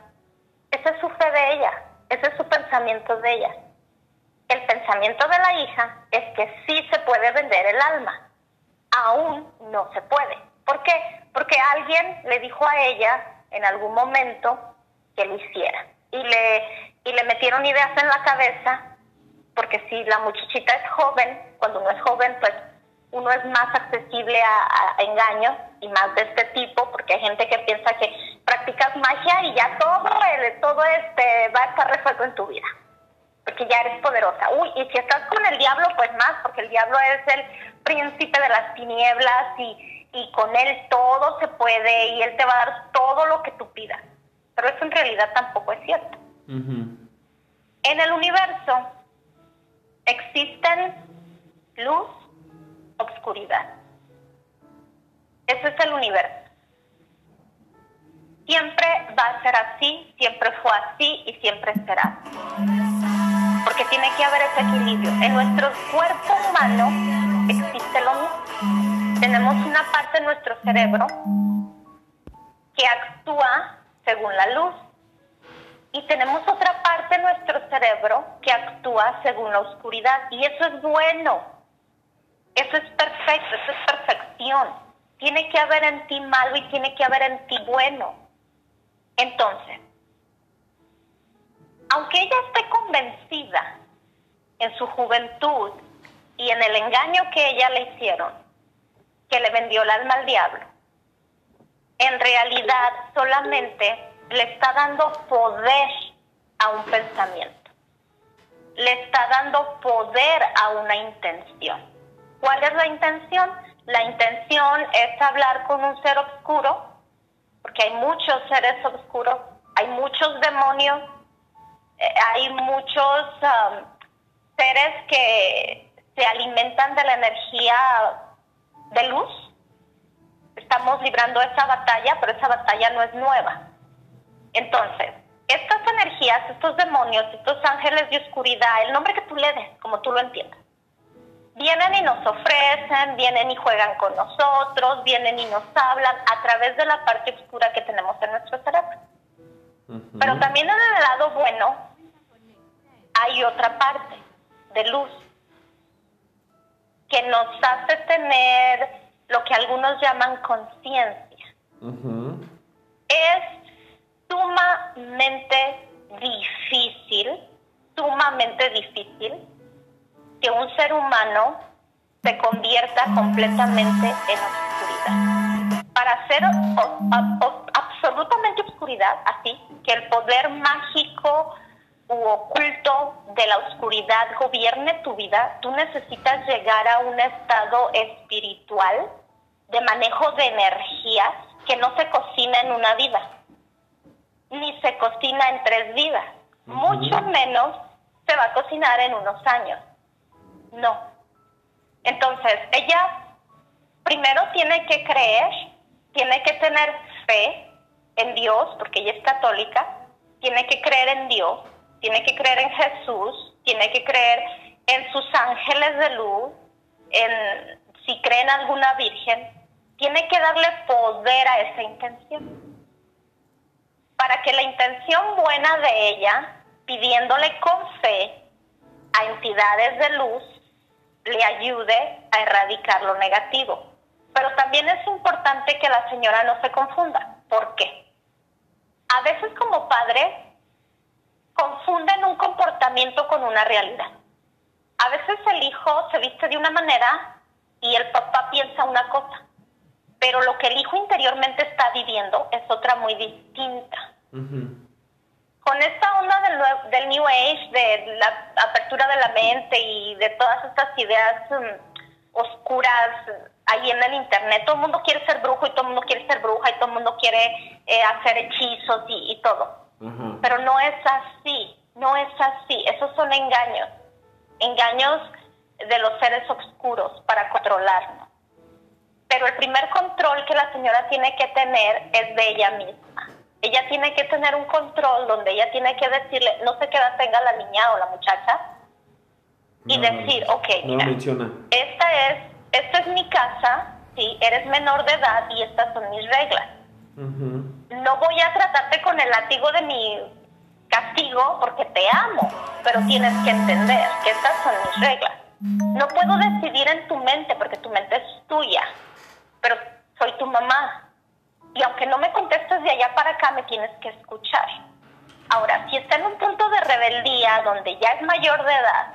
Speaker 3: Esa es su fe de ella, ese es su pensamiento de ella. El pensamiento de la hija es que sí se puede vender el alma. Aún no se puede. ¿Por qué? Porque alguien le dijo a ella en algún momento que lo hiciera. Y le, y le metieron ideas en la cabeza, porque si la muchachita es joven, cuando uno es joven, pues uno es más accesible a, a engaños y más de este tipo, porque hay gente que piensa que practicas magia y ya todo, el, todo este va a estar resuelto en tu vida, porque ya eres poderosa. Uy, y si estás con el diablo, pues más, porque el diablo es el príncipe de las tinieblas y, y con él todo se puede y él te va a dar todo lo que tú pidas. Pero eso en realidad tampoco es cierto. En el universo existen luz, obscuridad. Ese es el universo. Siempre va a ser así, siempre fue así y siempre será. Porque tiene que haber ese equilibrio. En nuestro cuerpo humano existe lo mismo. Tenemos una parte de nuestro cerebro que actúa según la luz y tenemos otra parte de nuestro cerebro que actúa según la oscuridad y eso es bueno. Eso es perfecto, eso es perfección. Tiene que haber en ti malo y tiene que haber en ti bueno. Entonces, aunque ella esté convencida en su juventud y en el engaño que ella le hicieron, que le vendió el alma al diablo, en realidad solamente le está dando poder a un pensamiento, le está dando poder a una intención. ¿Cuál es la intención? La intención es hablar con un ser oscuro, porque hay muchos seres oscuros, hay muchos demonios, eh, hay muchos um, seres que se alimentan de la energía de luz. Estamos librando esa batalla, pero esa batalla no es nueva. Entonces, estas energías, estos demonios, estos ángeles de oscuridad, el nombre que tú le des, como tú lo entiendas, vienen y nos ofrecen, vienen y juegan con nosotros, vienen y nos hablan a través de la parte oscura que tenemos en nuestro cerebro. Pero también en el lado bueno hay otra parte de luz que nos hace tener lo que algunos llaman conciencia. Es sumamente difícil, sumamente difícil que un ser humano se convierta completamente en oscuridad. Para ser absolutamente oscuridad, así que el poder mágico u oculto de la oscuridad gobierne tu vida, tú necesitas llegar a un estado espiritual de manejo de energías que no se cocina en una vida, ni se cocina en tres vidas, mucho menos se va a cocinar en unos años. No. Entonces, ella primero tiene que creer, tiene que tener fe en Dios, porque ella es católica, tiene que creer en Dios, tiene que creer en Jesús, tiene que creer en sus ángeles de luz, en si cree en alguna virgen, tiene que darle poder a esa intención. Para que la intención buena de ella, pidiéndole con fe a entidades de luz, le ayude a erradicar lo negativo. Pero también es importante que la señora no se confunda. ¿Por qué? A veces como padre confunden un comportamiento con una realidad. A veces el hijo se viste de una manera y el papá piensa una cosa, pero lo que el hijo interiormente está viviendo es otra muy distinta con esta onda del, del, New Age, de la apertura de la mente y de todas estas ideas mm, oscuras ahí en el Internet, todo el mundo quiere ser brujo y todo el mundo quiere ser bruja y todo el mundo quiere eh, hacer hechizos y, todo. Pero no es así, no es así, esos son engaños, engaños de los seres oscuros para controlarnos. Pero el primer control que la señora tiene que tener es de ella misma ella tiene que tener un control donde ella tiene que decirle, no sé qué edad tenga la niña o la muchacha, y decir, ok, mira, esta es, esta es mi casa, sí, eres menor de edad y estas son mis reglas. No voy a tratarte con el látigo de mi castigo porque te amo, pero tienes que entender que estas son mis reglas. No puedo decidir en tu mente porque tu mente es tuya, pero soy tu mamá y aunque no me contestes de allá para acá, me tienes que escuchar. Ahora, si está en un punto de rebeldía donde ya es mayor de edad,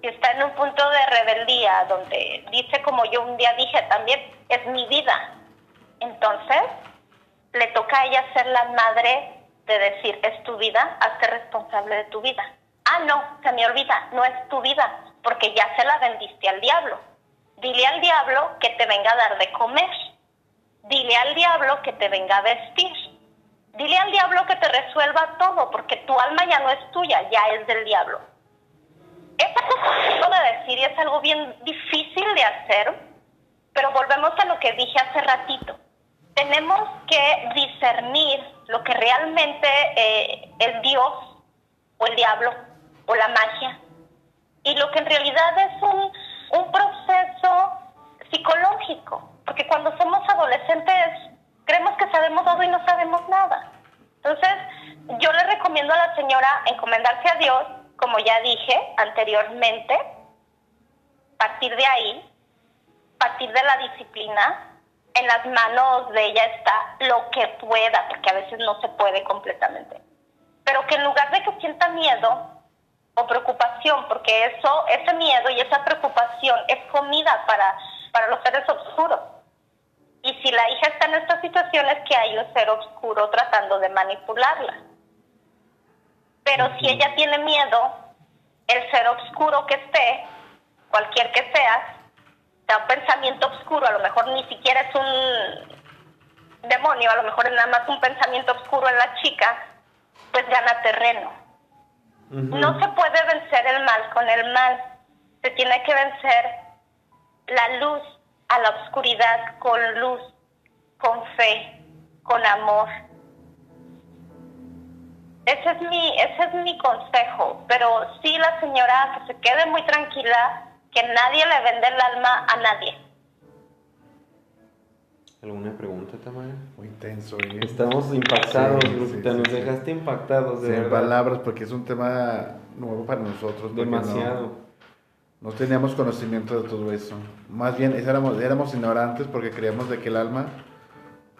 Speaker 3: si está en un punto de rebeldía donde dice como yo un día dije también, es mi vida, entonces le toca a ella ser la madre de decir, es tu vida, hazte responsable de tu vida. Ah, no, se me olvida, no es tu vida, porque ya se la vendiste al diablo. Dile al diablo que te venga a dar de comer Dile al diablo que te venga a vestir. Dile al diablo que te resuelva todo, porque tu alma ya no es tuya, ya es del diablo. Esta cosa de decir y es algo bien difícil de hacer, pero volvemos a lo que dije hace ratito. Tenemos que discernir lo que realmente eh, es Dios o el diablo o la magia y lo que en realidad es un, un proceso psicológico porque cuando somos adolescentes creemos que sabemos todo y no sabemos nada. Entonces, yo le recomiendo a la señora encomendarse a Dios, como ya dije anteriormente, partir de ahí, partir de la disciplina, en las manos de ella está lo que pueda, porque a veces no se puede completamente. Pero que en lugar de que sienta miedo o preocupación, porque eso, ese miedo y esa preocupación es comida para, para los seres oscuros. Y si la hija está en esta situación es que hay un ser oscuro tratando de manipularla. Pero si ella tiene miedo, el ser oscuro que esté, cualquier que sea, sea un pensamiento oscuro, a lo mejor ni siquiera es un demonio, a lo mejor es nada más un pensamiento oscuro en la chica, pues gana terreno. No se puede vencer el mal con el mal, se tiene que vencer la luz a la oscuridad con luz, con fe, con amor. Ese es mi, ese es mi consejo, pero sí la señora que se quede muy tranquila, que nadie le vende el alma a nadie.
Speaker 1: ¿Alguna pregunta, Tamara?
Speaker 2: Muy intenso. ¿eh?
Speaker 1: Estamos impactados,
Speaker 2: Sí,
Speaker 1: nos
Speaker 2: sí, sí.
Speaker 1: dejaste impactados, de
Speaker 2: Sin
Speaker 1: verdad.
Speaker 2: palabras, porque es un tema nuevo para nosotros.
Speaker 1: Demasiado.
Speaker 2: No, no teníamos conocimiento de todo eso. Más bien, éramos, éramos ignorantes porque creíamos de que el alma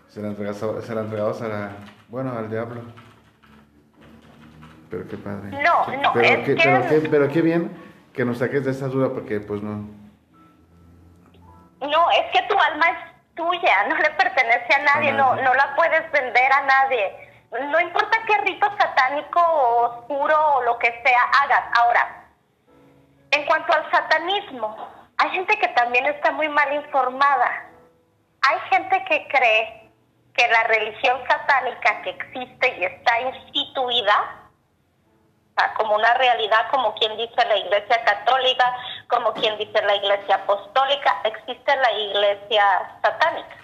Speaker 2: se la entregaba, se la entregabas a la, bueno, al diablo. Pero qué padre.
Speaker 3: No,
Speaker 2: Qué-
Speaker 3: no,
Speaker 2: pero,
Speaker 3: es
Speaker 2: qué,
Speaker 3: que-
Speaker 2: pero, qué, pero qué bien que nos saques de esa duda porque pues no.
Speaker 3: No, es que tu alma es tuya, no le pertenece a nadie,
Speaker 2: A
Speaker 3: no,
Speaker 2: nadie.
Speaker 3: no la puedes vender a nadie. No importa qué rito satánico o oscuro o lo que sea hagas. Ahora, en cuanto al satanismo, hay gente que también está muy mal informada. Hay gente que cree que la religión satánica que existe y está instituida, como una realidad, como quien dice la Iglesia Católica, como quien dice la Iglesia Apostólica, existe la Iglesia Satánica.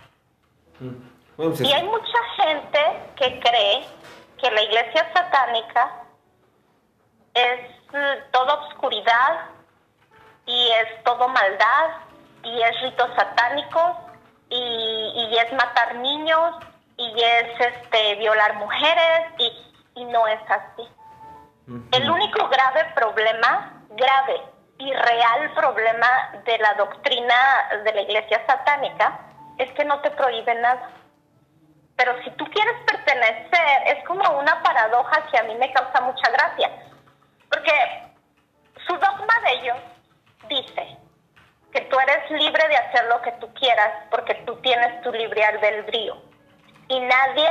Speaker 1: Mm. Pues
Speaker 3: Y hay mucha gente que cree que la Iglesia Satánica es eh, toda oscuridad y es todo maldad y es ritos satánicos y, y es matar niños y es este violar mujeres y, y no es así. El único grave problema, grave y real problema de la doctrina de la iglesia satánica es que no te prohíbe nada. Pero si tú quieres pertenecer, es como una paradoja que a mí me causa mucha gracia. Porque su dogma de ellos dice que tú eres libre de hacer lo que tú quieras porque tú tienes tu libre albedrío. Y nadie,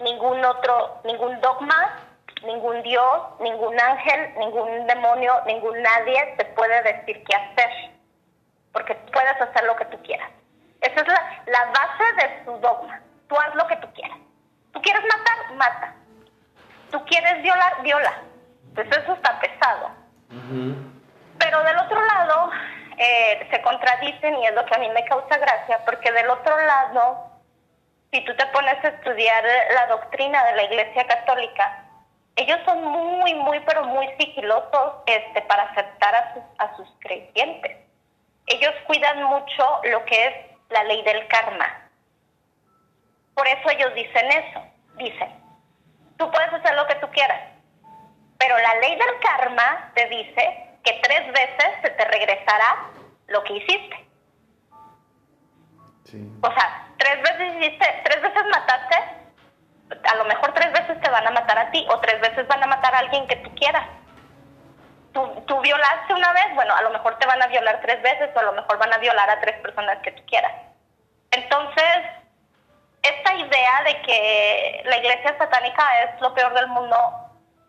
Speaker 3: ningún otro, ningún dogma, ningún Dios, ningún ángel, ningún demonio, ningún nadie te puede decir qué hacer. Porque puedes hacer lo que tú quieras. Esa es la, la base de su dogma. Tú haz lo que tú quieras. Tú quieres matar, mata. Tú quieres violar, viola. Pues eso está pesado.
Speaker 1: Ujú.
Speaker 3: Pero del otro lado, eh, se contradicen y es lo que a mí me causa gracia, porque del otro lado, si tú te pones a estudiar la doctrina de la Iglesia Católica, ellos son muy, muy, pero muy sigilosos este, para aceptar a sus, a sus creyentes. Ellos cuidan mucho lo que es la ley del karma. Por eso ellos dicen eso. Dicen, tú puedes hacer lo que tú quieras, pero la ley del karma te dice que tres veces se te regresará lo que hiciste.
Speaker 2: Sí.
Speaker 3: O sea, tres veces hiciste, tres veces mataste, a lo mejor tres veces te van a matar a ti o tres veces van a matar a alguien que tú quieras. Tú, tú violaste una vez, bueno, a lo mejor te van a violar tres veces o a lo mejor van a violar a tres personas que tú quieras. Entonces, esta idea de que la iglesia satánica es lo peor del mundo,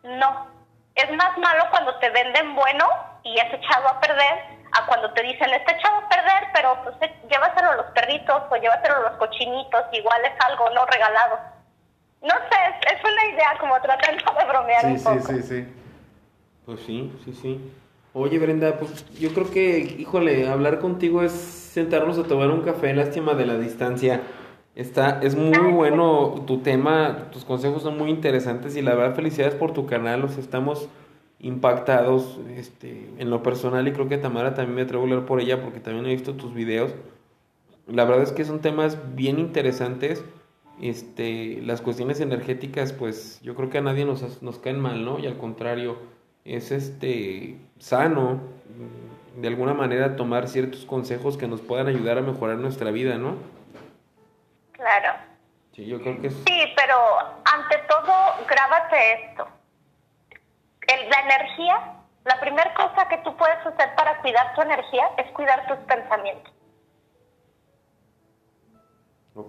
Speaker 3: no. Es más malo cuando te venden bueno y es echado a perder a cuando te dicen está echado a perder, pero pues eh, llévaselo a los perritos o llévaselo a los cochinitos, igual es algo no regalado. No sé, es, es una idea como tratando de bromear
Speaker 2: Sí,
Speaker 3: un
Speaker 2: sí,
Speaker 3: poco.
Speaker 2: sí, sí.
Speaker 1: Pues sí, sí, sí. Oye, Brenda, pues yo creo que, híjole, hablar contigo es sentarnos a tomar un café, lástima de la distancia. Está, es muy bueno tu tema, tus consejos son muy interesantes y la verdad felicidades por tu canal, los estamos impactados este, en lo personal y creo que Tamara también me atrevo a hablar por ella porque también he visto tus videos. La verdad es que son temas bien interesantes. Este, las cuestiones energéticas, pues yo creo que a nadie nos, nos caen mal, ¿no? Y al contrario, es este sano de alguna manera tomar ciertos consejos que nos puedan ayudar a mejorar nuestra vida, ¿no?
Speaker 3: Claro.
Speaker 1: Sí, yo creo que es...
Speaker 3: Sí, pero ante todo, grábate esto. El- la energía, la primera cosa que tú puedes hacer para cuidar tu energía es cuidar tus pensamientos.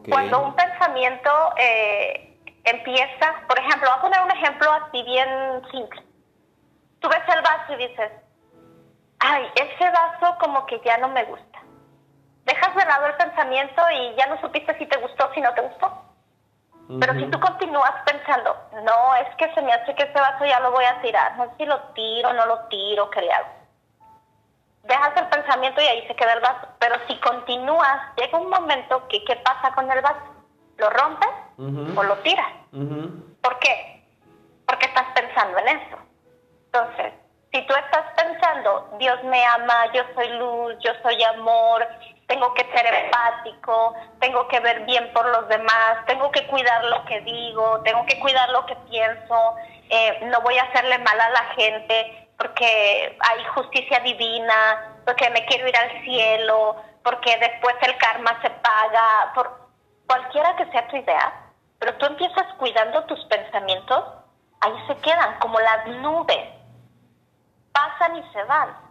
Speaker 3: Cuando un pensamiento eh, empieza, por ejemplo, voy a poner un ejemplo así bien simple. Tú ves el vaso y dices, ay, ese vaso como que ya no me gusta. Dejas de lado el pensamiento y ya no supiste si te gustó o si no te gustó. Pero si tú continúas pensando, no, es que se me hace que ese vaso ya lo voy a tirar, no sé si lo tiro, no lo tiro, ¿qué le hago? Dejas el pensamiento y ahí se queda el vaso. Pero si continúas, llega un momento que, ¿qué pasa con el vaso? ¿Lo rompes o lo tiras? ¿Por qué? Porque estás pensando en eso. Entonces, si tú estás pensando, Dios me ama, yo soy luz, yo soy amor, tengo que ser empático, tengo que ver bien por los demás, tengo que cuidar lo que digo, tengo que cuidar lo que pienso, eh, no voy a hacerle mal a la gente porque hay justicia divina, porque me quiero ir al cielo, porque después el karma se paga, por cualquiera que sea tu idea, pero tú empiezas cuidando tus pensamientos, ahí se quedan como las nubes, pasan y se van.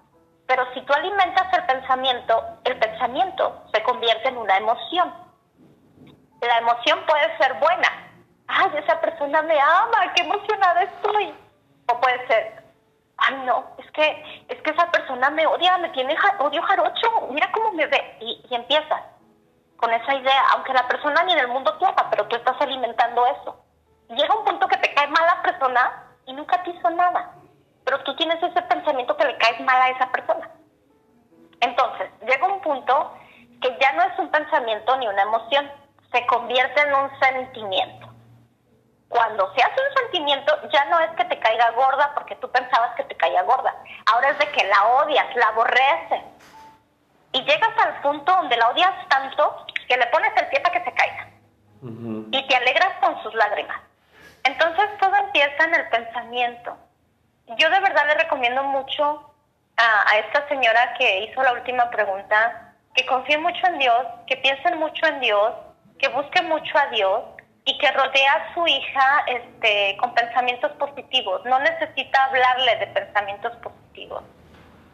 Speaker 3: Pero si tú alimentas el pensamiento, el pensamiento se convierte en una emoción. La emoción puede ser buena. Ay, esa persona me ama, qué emocionada estoy. O puede ser, ay no, es que, es que esa persona me odia, me tiene ja- odio jarocho, mira cómo me ve. Y, y empiezas con esa idea, aunque la persona ni en el mundo te ama, pero tú estás alimentando eso. Llega un punto que te cae mal la persona y nunca te hizo nada, pero tú tienes ese pensamiento que le caes mal a esa persona. Entonces, llega un punto que ya no es un pensamiento ni una emoción, se convierte en un sentimiento. Cuando se hace un sentimiento, ya no es que te caiga gorda porque tú pensabas que te caía gorda. Ahora es de que la odias, la aborreces. Y llegas al punto donde la odias tanto que le pones el pie para que se caiga y te alegras con sus lágrimas. Entonces todo empieza en el pensamiento. Yo de verdad le recomiendo mucho a, esta señora que hizo la última pregunta, que confíe mucho en Dios, que piensen mucho en Dios, que busque mucho a Dios y que rodea a su hija este, con pensamientos positivos. No necesita hablarle de pensamientos positivos.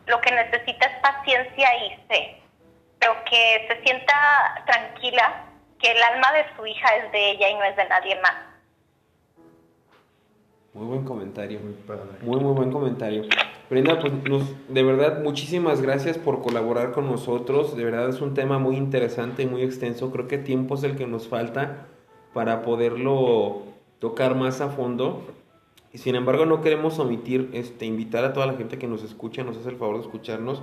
Speaker 3: Lo que necesita es paciencia y fe, pero que se sienta tranquila que el alma de su hija es de ella y no es de nadie más.
Speaker 1: Muy buen comentario.
Speaker 2: Muy padre.
Speaker 1: Muy, muy buen comentario. Brenda, pues nos- de verdad, muchísimas gracias por colaborar con nosotros. De verdad es un tema muy interesante y muy extenso. Creo que tiempo es el que nos falta para poderlo tocar más a fondo. Y sin embargo, no queremos omitir este, invitar a toda la gente que nos escucha, nos hace el favor de escucharnos,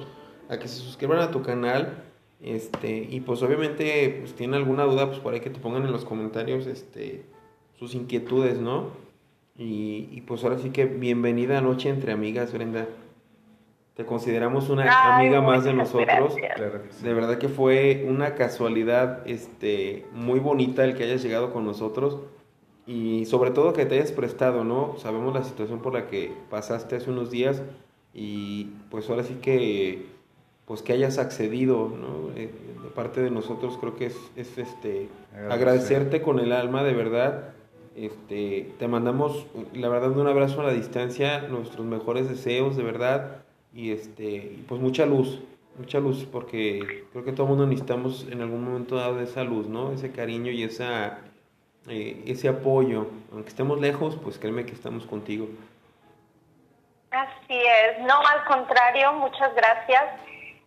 Speaker 1: a que se suscriban a tu canal. Este, y pues obviamente, pues tienen alguna duda, pues por ahí que te pongan en los comentarios este, sus inquietudes, ¿no? Y, y, pues ahora sí que bienvenida a Noche entre Amigas, Brenda. Te consideramos una
Speaker 3: Ay,
Speaker 1: amiga más de nosotros.
Speaker 3: gracias.
Speaker 1: De verdad que fue una casualidad este, muy bonita el que hayas llegado con nosotros y sobre todo que te hayas prestado, ¿no? Sabemos la situación por la que pasaste hace unos días y pues ahora sí que pues que hayas accedido, ¿no? Eh, de parte de nosotros creo que es, es este
Speaker 2: Agradecer.
Speaker 1: agradecerte con el alma de verdad. Este, te mandamos la verdad un abrazo a la distancia, nuestros mejores deseos de verdad y este pues mucha luz, mucha luz porque creo que todo el mundo necesitamos en algún momento dado esa luz, ¿no? Ese cariño y esa eh, ese apoyo, aunque estemos lejos, pues créeme que estamos contigo.
Speaker 3: Así es, no al contrario, muchas gracias.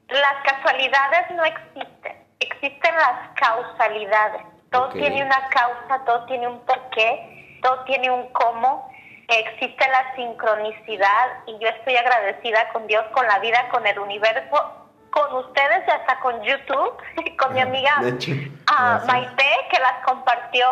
Speaker 3: Las casualidades no existen, existen las causalidades. Todo tiene una causa, todo tiene un porqué, todo tiene un cómo. Existe la sincronicidad y yo estoy agradecida con Dios, con la vida, con el universo, con ustedes y hasta con YouTube, con mi amiga
Speaker 1: De hecho,
Speaker 3: ah. Maite que las compartió.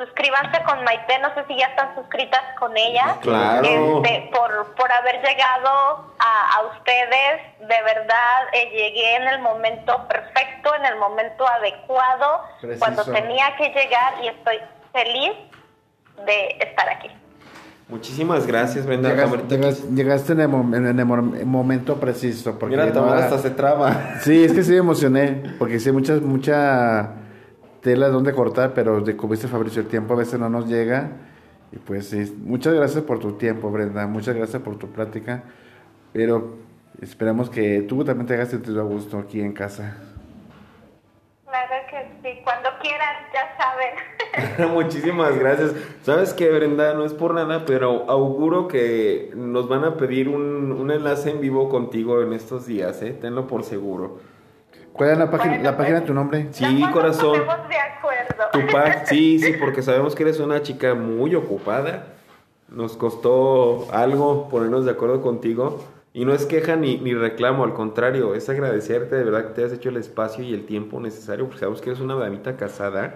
Speaker 3: Suscríbanse con Maite, no sé si ya están suscritas con ella.
Speaker 1: Claro.
Speaker 3: Este, por, por haber llegado a, a ustedes, de verdad, eh, llegué en el momento perfecto, en el momento adecuado,
Speaker 2: Preciso.
Speaker 3: cuando tenía que llegar y estoy feliz de estar aquí.
Speaker 1: muchísimas gracias, Brenda.
Speaker 2: Llegas-
Speaker 1: Ahorita
Speaker 2: llegas- llegaste en el, mom- en el mom- momento preciso. Porque
Speaker 1: Mira,
Speaker 2: no
Speaker 1: hasta se traba.
Speaker 2: Sí, es que sí me emocioné, porque sí, mucha, mucha tela donde cortar, pero de como dice Fabricio, el tiempo a veces no nos llega. Y pues sí, muchas gracias por tu tiempo, Brenda. Muchas gracias por tu plática. Pero esperamos que tú también te hagas sentido a gusto aquí en casa.
Speaker 3: Claro que sí, cuando quieras, ya saben.
Speaker 1: Muchísimas gracias. ¿Sabes qué, Brenda? No es por nada, pero auguro que nos van a pedir un, un enlace en vivo contigo en estos días, ¿eh? Tenlo por seguro.
Speaker 2: ¿Cuál es la página,
Speaker 3: Bueno,
Speaker 2: la página de tu nombre?
Speaker 1: Sí, corazón.
Speaker 3: de acuerdo.
Speaker 1: Tupac, sí, sí, porque sabemos que eres una chica muy ocupada. Nos costó algo ponernos de acuerdo contigo. Y no es queja ni, ni reclamo, al contrario, es agradecerte de verdad que te has hecho el espacio y el tiempo necesario, porque sabemos que eres una damita casada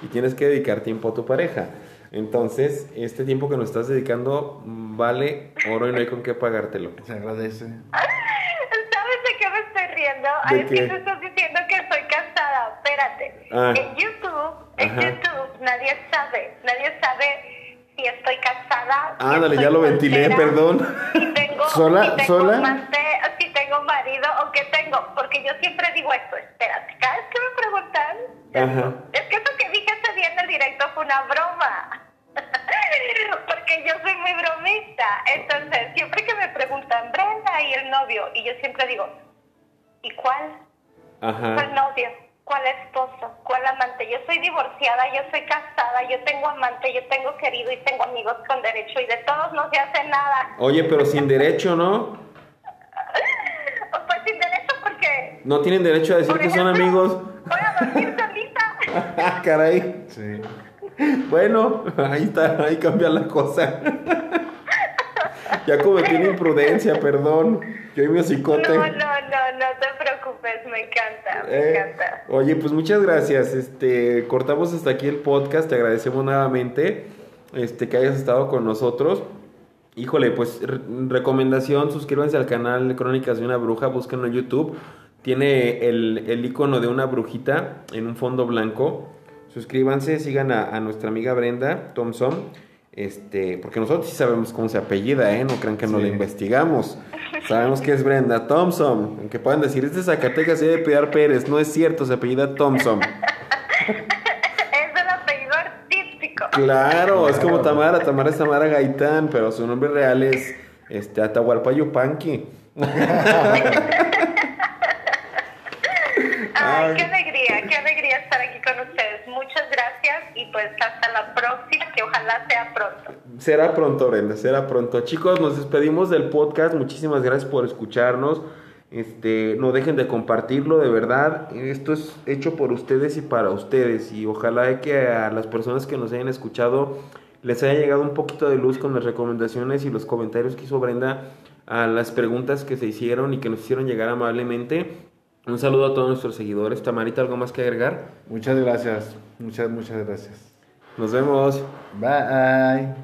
Speaker 1: y tienes que dedicar tiempo a tu pareja. Entonces, este tiempo que nos estás dedicando vale oro y no hay con qué pagártelo.
Speaker 2: Se agradece.
Speaker 3: ¿De Ay, es que tú estás diciendo que soy casada. Espérate.
Speaker 1: Ah.
Speaker 3: En YouTube, en
Speaker 1: Ajá.
Speaker 3: YouTube, nadie sabe. Nadie sabe si estoy casada. si
Speaker 1: Ándale,
Speaker 3: estoy
Speaker 1: ya lo ventilé,
Speaker 3: soltera,
Speaker 1: perdón.
Speaker 3: Si tengo,
Speaker 2: ¿Sola?
Speaker 3: si tengo
Speaker 2: ¿Sola?
Speaker 3: amante, si tengo marido o qué tengo. Porque yo siempre digo esto. Espérate, cada vez que me preguntan,
Speaker 1: Ajá.
Speaker 3: es que eso que dije ese día en el directo fue una broma. Porque yo soy muy bromista. Entonces, siempre que me preguntan, Brenda y el novio, y yo siempre digo, ¿y cuál? ¿Cuál
Speaker 1: Ajá.
Speaker 3: novio? ¿Cuál esposo? ¿Cuál amante? Yo soy divorciada, yo soy casada, yo tengo amante, yo tengo querido y tengo amigos con derecho y de todos no se hace nada.
Speaker 1: Oye, pero sin derecho, ¿no?
Speaker 3: Pues sin derecho porque...
Speaker 1: No tienen derecho a decir que son amigos.
Speaker 3: Voy a dormir solita.
Speaker 1: Ah, caray.
Speaker 2: Sí.
Speaker 1: Bueno, ahí está, ahí cambia la cosa. ya cometí una imprudencia, perdón. Yo y mi
Speaker 3: no, no, no te preocupes, me encanta, me
Speaker 1: Eh,
Speaker 3: encanta.
Speaker 1: oye, pues muchas gracias. Este, cortamos hasta aquí el podcast. Te agradecemos nuevamente este, que hayas estado con nosotros. Híjole, pues re- recomendación, suscríbanse al canal Crónicas de una Bruja, búsquenlo en YouTube. Tiene el, el icono de una brujita en un fondo blanco. Suscríbanse, sigan a, a nuestra amiga Brenda Thompson. Este, porque nosotros sí sabemos cómo se apellida, ¿eh? No crean que no
Speaker 2: Sí.
Speaker 1: la investigamos. Sabemos que es Brenda Thompson. Aunque puedan decir, es de Zacatecas y de Pilar Pérez. No es cierto, se apellida Thompson.
Speaker 3: Es el apellido artístico.
Speaker 1: Claro, es como Tamara. Tamara es Tamara Gaitán, pero su nombre real es este, Atahualpa Yupanqui.
Speaker 3: Ay,
Speaker 1: Ay.
Speaker 3: qué alegría, qué alegría estar aquí con ustedes. Y pues hasta la próxima, que ojalá sea pronto.
Speaker 1: Será pronto, Brenda, será pronto. Chicos, nos despedimos del podcast. Muchísimas gracias por escucharnos. Este, no dejen de compartirlo, de verdad. Esto es hecho por ustedes y para ustedes. Y ojalá que a las personas que nos hayan escuchado les haya llegado un poquito de luz con las recomendaciones y los comentarios que hizo Brenda a las preguntas que se hicieron y que nos hicieron llegar amablemente. Un saludo a todos nuestros seguidores. Tamarita, ¿algo más que agregar?
Speaker 2: Muchas gracias. Muchas, muchas gracias.
Speaker 1: Nos vemos.
Speaker 2: Bye.